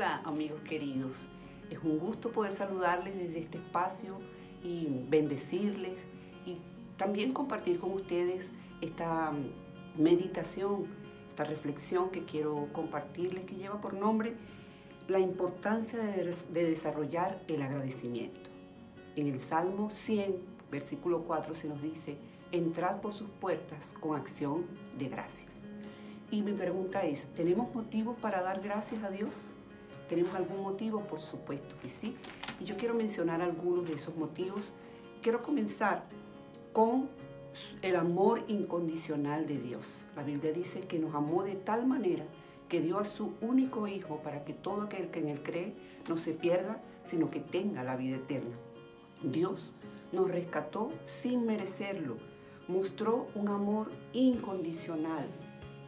Amigos queridos, es un gusto poder saludarles desde este espacio y bendecirles y también compartir con ustedes esta meditación, esta reflexión que quiero compartirles que lleva por nombre la importancia de, desarrollar el agradecimiento. En el Salmo 100, versículo 4 se nos dice, entrar por sus puertas con acción de gracias. Y mi pregunta es, ¿tenemos motivos para dar gracias a Dios? ¿Tenemos algún motivo? Por supuesto que sí. Y yo quiero mencionar algunos de esos motivos. Quiero comenzar con el amor incondicional de Dios. La Biblia dice que nos amó de tal manera que dio a su único Hijo para que todo aquel que en Él cree no se pierda, sino que tenga la vida eterna. Dios nos rescató sin merecerlo. Mostró un amor incondicional,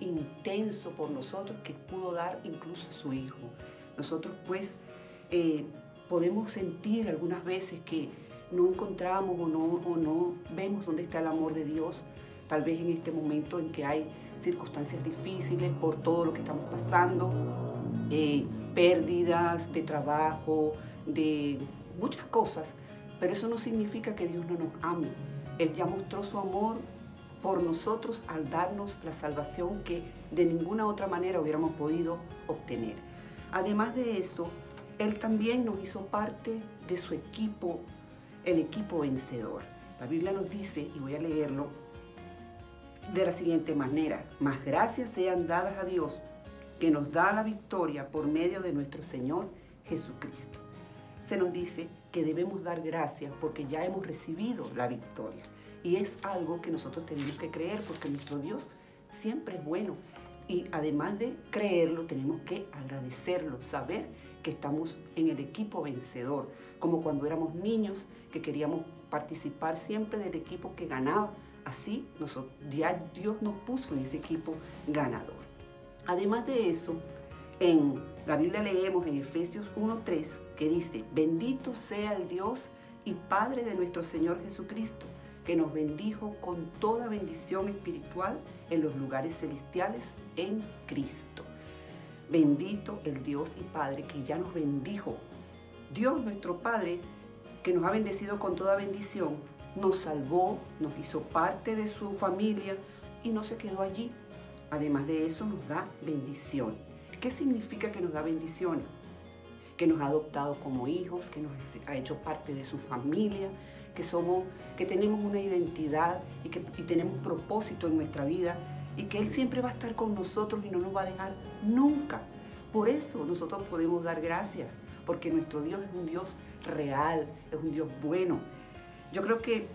intenso por nosotros que pudo dar incluso a su Hijo. Nosotros pues eh, podemos sentir algunas veces que no encontramos o no, o no vemos dónde está el amor de Dios, tal vez en este momento en que hay circunstancias difíciles por todo lo que estamos pasando, eh, pérdidas de trabajo, de muchas cosas, pero eso no significa que Dios no nos ame. Él ya mostró su amor por nosotros al darnos la salvación que de ninguna otra manera hubiéramos podido obtener. Además de eso, Él también nos hizo parte de su equipo, el equipo vencedor. La Biblia nos dice, y voy a leerlo, de la siguiente manera, más gracias sean dadas a Dios que nos da la victoria por medio de nuestro Señor Jesucristo. Se nos dice que debemos dar gracias porque ya hemos recibido la victoria. Y es algo que nosotros tenemos que creer porque nuestro Dios siempre es bueno. Y además de creerlo, tenemos que agradecerlo, saber que estamos en el equipo vencedor, como cuando éramos niños que queríamos participar siempre del equipo que ganaba. Así nosotros, Dios nos puso en ese equipo ganador. Además de eso, en la Biblia leemos en Efesios 1.3 que dice, bendito sea el Dios y Padre de nuestro Señor Jesucristo que nos bendijo con toda bendición espiritual en los lugares celestiales en Cristo. Bendito el Dios y Padre que ya nos bendijo. Dios nuestro Padre, que nos ha bendecido con toda bendición, nos salvó, nos hizo parte de su familia y no se quedó allí. Además de eso nos da bendición. ¿Qué significa que nos da bendiciones? Que nos ha adoptado como hijos, que nos ha hecho parte de su familia, que somos, que tenemos una identidad y que tenemos propósito en nuestra vida y que Él siempre va a estar con nosotros y no nos va a dejar nunca. Por eso nosotros podemos dar gracias, porque nuestro Dios es un Dios real, es un Dios bueno. Yo creo que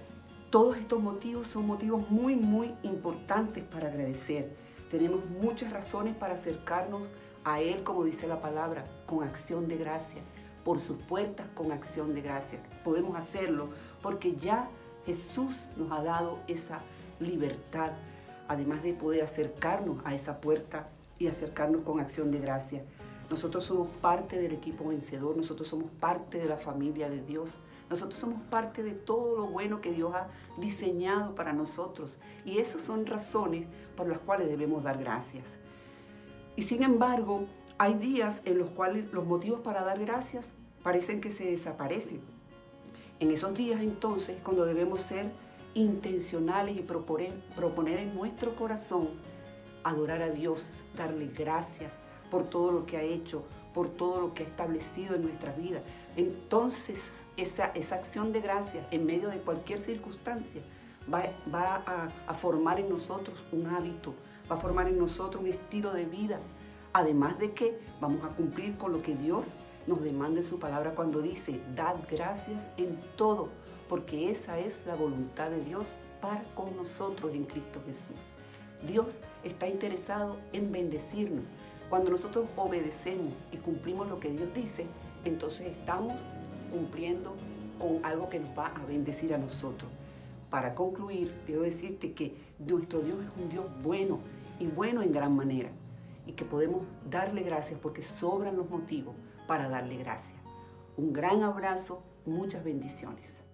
todos estos motivos son motivos muy, muy importantes para agradecer. Tenemos muchas razones para acercarnos a Él, como dice la palabra, con acción de gracia por sus puertas con acción de gracia. Podemos hacerlo porque ya Jesús nos ha dado esa libertad, además de poder acercarnos a esa puerta y acercarnos con acción de gracia. Nosotros somos parte del equipo vencedor, nosotros somos parte de la familia de Dios, nosotros somos parte de todo lo bueno que Dios ha diseñado para nosotros. Y esas son razones por las cuales debemos dar gracias. Y sin embargo, hay días en los cuales los motivos para dar gracias parecen que se desaparecen. En esos días entonces, cuando debemos ser intencionales y proponer, en nuestro corazón adorar a Dios, darle gracias por todo lo que ha hecho, por todo lo que ha establecido en nuestra vida. Entonces, esa, acción de gracias en medio de cualquier circunstancia va, a formar en nosotros un hábito, va a formar en nosotros un estilo de vida Además de que vamos a cumplir con lo que Dios nos demanda en su palabra cuando dice, dad gracias en todo, porque esa es la voluntad de Dios para con nosotros en Cristo Jesús. Dios está interesado en bendecirnos. Cuando nosotros obedecemos y cumplimos lo que Dios dice, entonces estamos cumpliendo con algo que nos va a bendecir a nosotros. Para concluir, quiero decirte que nuestro Dios es un Dios bueno y bueno en gran manera y que podemos darle gracias porque sobran los motivos para darle gracias. Un gran abrazo, muchas bendiciones.